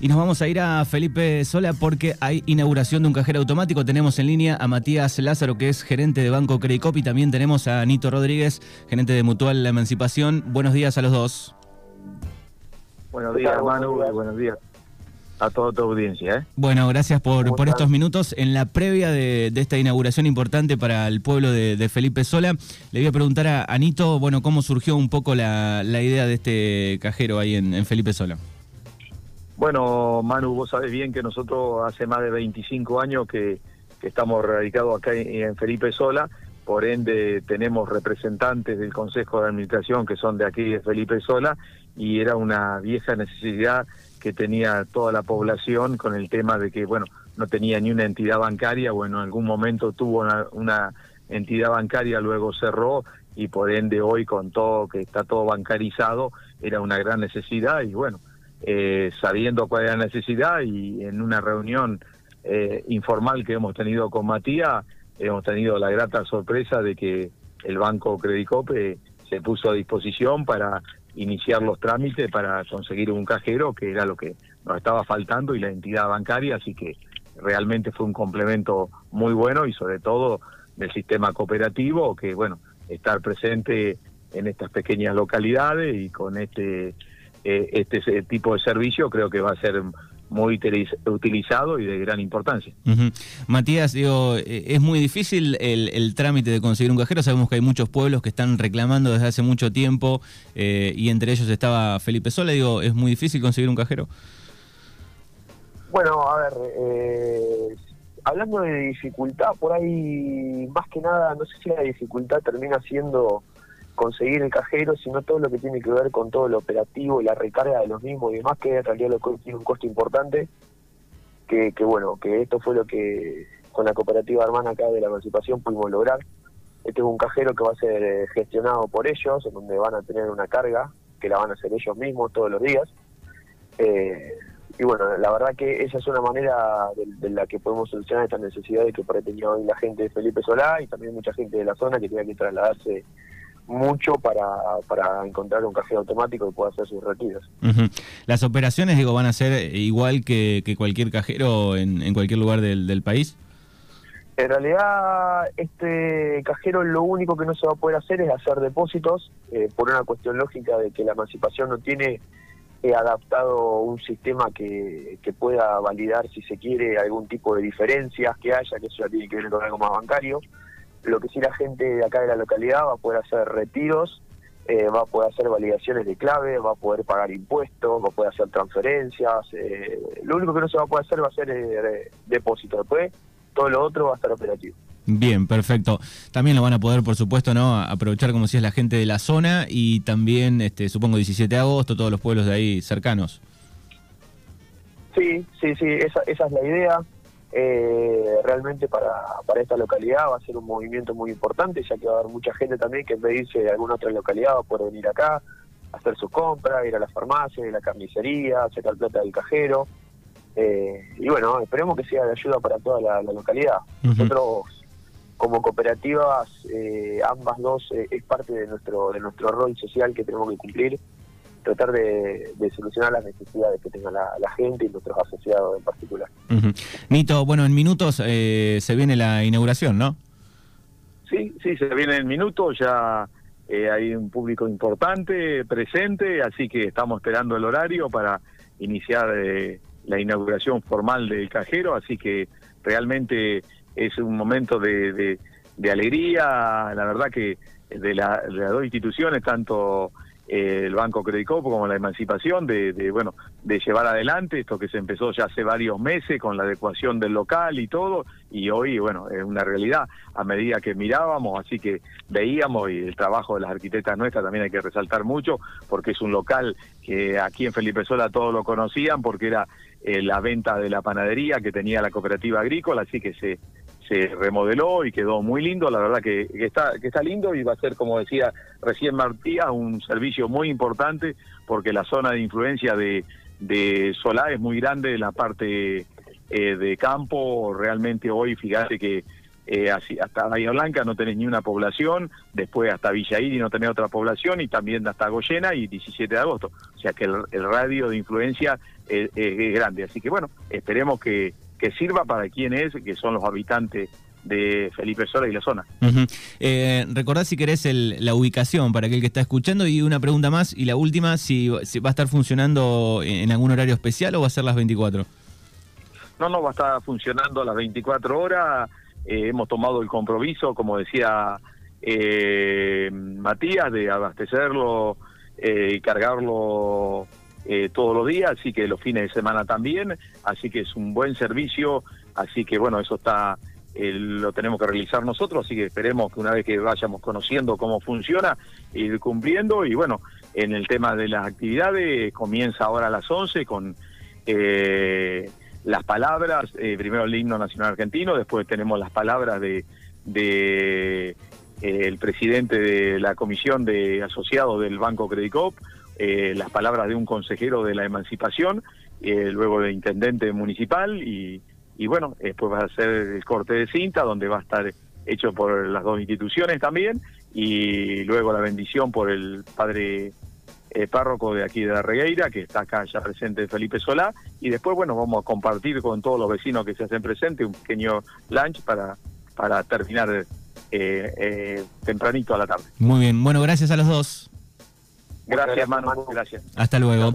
Y nos vamos a ir a Felipe Sola porque hay inauguración de un cajero automático. Tenemos en línea a Matías Lázaro, que es gerente de Banco Credicop, y también tenemos a Nito Rodríguez, gerente de Mutual La Emancipación. Buenos días a los dos. Buenos días, Manu. Buenos días a toda tu audiencia. ¿eh? Bueno, gracias por, por estos minutos. En la previa de, esta inauguración importante para el pueblo de, Felipe Sola, le voy a preguntar a Anito, bueno, cómo surgió un poco la, idea de este cajero ahí en, Felipe Sola. Bueno, Manu, vos sabés bien que nosotros hace más de 25 años que, estamos radicados acá en, Felipe Sola, por ende tenemos representantes del Consejo de Administración que son de aquí de Felipe Sola y era una vieja necesidad que tenía toda la población con el tema de que, bueno, no tenía ni una entidad bancaria, bueno, en algún momento tuvo una, entidad bancaria, luego cerró y por ende hoy con todo que está todo bancarizado era una gran necesidad. Y bueno, eh, sabiendo cuál era la necesidad y en una reunión eh, informal que hemos tenido con Matías, hemos tenido la grata sorpresa de que el Banco Credicope se puso a disposición para iniciar los trámites para conseguir un cajero, que era lo que nos estaba faltando, y la entidad bancaria, así que realmente fue un complemento muy bueno y sobre todo del sistema cooperativo, que bueno, estar presente en estas pequeñas localidades y con este, eh, este tipo de servicio creo que va a ser muy utilizado y de gran importancia. Matías, digo, eh, es muy difícil el, trámite de conseguir un cajero. Sabemos que hay muchos pueblos que están reclamando desde hace mucho tiempo eh, y entre ellos estaba Felipe Sola. Digo, ¿es muy difícil conseguir un cajero? Bueno, a ver, eh, hablando de dificultad, por ahí más que nada, no sé si la dificultad termina siendo conseguir el cajero, sino todo lo que tiene que ver con todo lo operativo y la recarga de los mismos y demás, que en realidad lo tiene un costo importante, que, bueno, que esto fue lo que con la cooperativa hermana acá de la emancipación pudimos lograr. Este es un cajero que va a ser eh, gestionado por ellos, en donde van a tener una carga, que la van a hacer ellos mismos todos los días. Eh, y bueno, la verdad que esa es una manera de, la que podemos solucionar estas necesidades que por ahí tenía hoy la gente de Felipe Solá y también mucha gente de la zona que tenía que trasladarse mucho para, para encontrar un cajero automático que pueda hacer sus retiros. ¿Las operaciones digo van a ser igual que, cualquier cajero en, cualquier lugar del, país? En realidad, este cajero lo único que no se va a poder hacer es hacer depósitos, eh, por una cuestión lógica de que la emancipación no tiene eh, adaptado un sistema que, que pueda validar, si se quiere, algún tipo de diferencias que haya, que eso ya tiene que ver con algo más bancario. Lo que sí la gente de acá de la localidad va a poder hacer retiros, eh, va a poder hacer validaciones de clave, va a poder pagar impuestos, va a poder hacer transferencias. Eh, lo único que no se va a poder hacer va a ser eh, depósito. Después, todo lo otro va a estar operativo. Bien, perfecto. También lo van a poder, por supuesto, no aprovechar, como si es la gente de la zona y también, este, supongo, 17 de agosto, todos los pueblos de ahí cercanos. Sí, sí, sí, esa, esa es la idea. Eh, realmente para, para esta localidad va a ser un movimiento muy importante, ya que va a haber mucha gente también que en vez de irse de alguna otra localidad va a poder venir acá, hacer sus compras, ir a la farmacia, ir a la carnicería, sacar plata del cajero. Eh, y bueno, esperemos que sea de ayuda para toda la, localidad. Nosotros como cooperativas, eh, ambas dos es parte de nuestro de nuestro rol social que tenemos que cumplir tratar de, solucionar las necesidades que tenga la, gente y nuestros asociados en particular. Nito, bueno, en minutos eh, se viene la inauguración, ¿no? Sí, sí, se viene en minutos, ya eh, hay un público importante presente, así que estamos esperando el horario para iniciar eh, la inauguración formal del cajero, así que realmente es un momento de, de, alegría, la verdad que de, la, de las dos instituciones, tanto el Banco Credicopo como la emancipación de, bueno de llevar adelante esto que se empezó ya hace varios meses con la adecuación del local y todo y hoy bueno es una realidad a medida que mirábamos así que veíamos y el trabajo de las arquitectas nuestras también hay que resaltar mucho porque es un local que aquí en Felipe Sola todos lo conocían porque era eh, la venta de la panadería que tenía la cooperativa agrícola así que se se remodeló y quedó muy lindo, la verdad que, está, que está lindo y va a ser, como decía recién Martía, un servicio muy importante porque la zona de influencia de, de Solá es muy grande, la parte eh, de campo realmente hoy, fíjate que eh, hasta Bahía Blanca no tenés ni una población, después hasta Villa Iri no tenés otra población y también hasta Goyena y 17 de agosto. O sea que el, radio de influencia es, grande. Así que bueno, esperemos que, que sirva para quienes, que son los habitantes de Felipe Sola y la zona. eh, recordad si querés la ubicación para aquel que está escuchando y una pregunta más y la última, si, va a estar funcionando en algún horario especial o va a ser las 24. No, no, va a estar funcionando a las 24 horas. Eh, hemos tomado el compromiso, como decía eh, Matías, de abastecerlo eh, y cargarlo todos los días, así que los fines de semana también, así que es un buen servicio, así que bueno, eso está lo tenemos que realizar nosotros, así que esperemos que una vez que vayamos conociendo cómo funciona, ir cumpliendo y bueno, en el tema de las actividades comienza ahora a las 11 con las palabras, eh, primero el himno nacional argentino, después tenemos las palabras de, de eh, el presidente de la comisión de asociados del Banco Credicop, eh, las palabras de un consejero de la emancipación, luego de intendente municipal y, y bueno, después va a ser el corte de cinta donde va a estar hecho por las dos instituciones también y luego la bendición por el padre eh, párroco de aquí de la Regueira, que está acá ya presente Felipe Solá, y después, bueno, vamos a compartir con todos los vecinos que se hacen presentes un pequeño lunch para, para terminar eh, eh, tempranito a la tarde. Muy bien, bueno, gracias a los dos. Gracias, hermano, gracias. Hasta luego.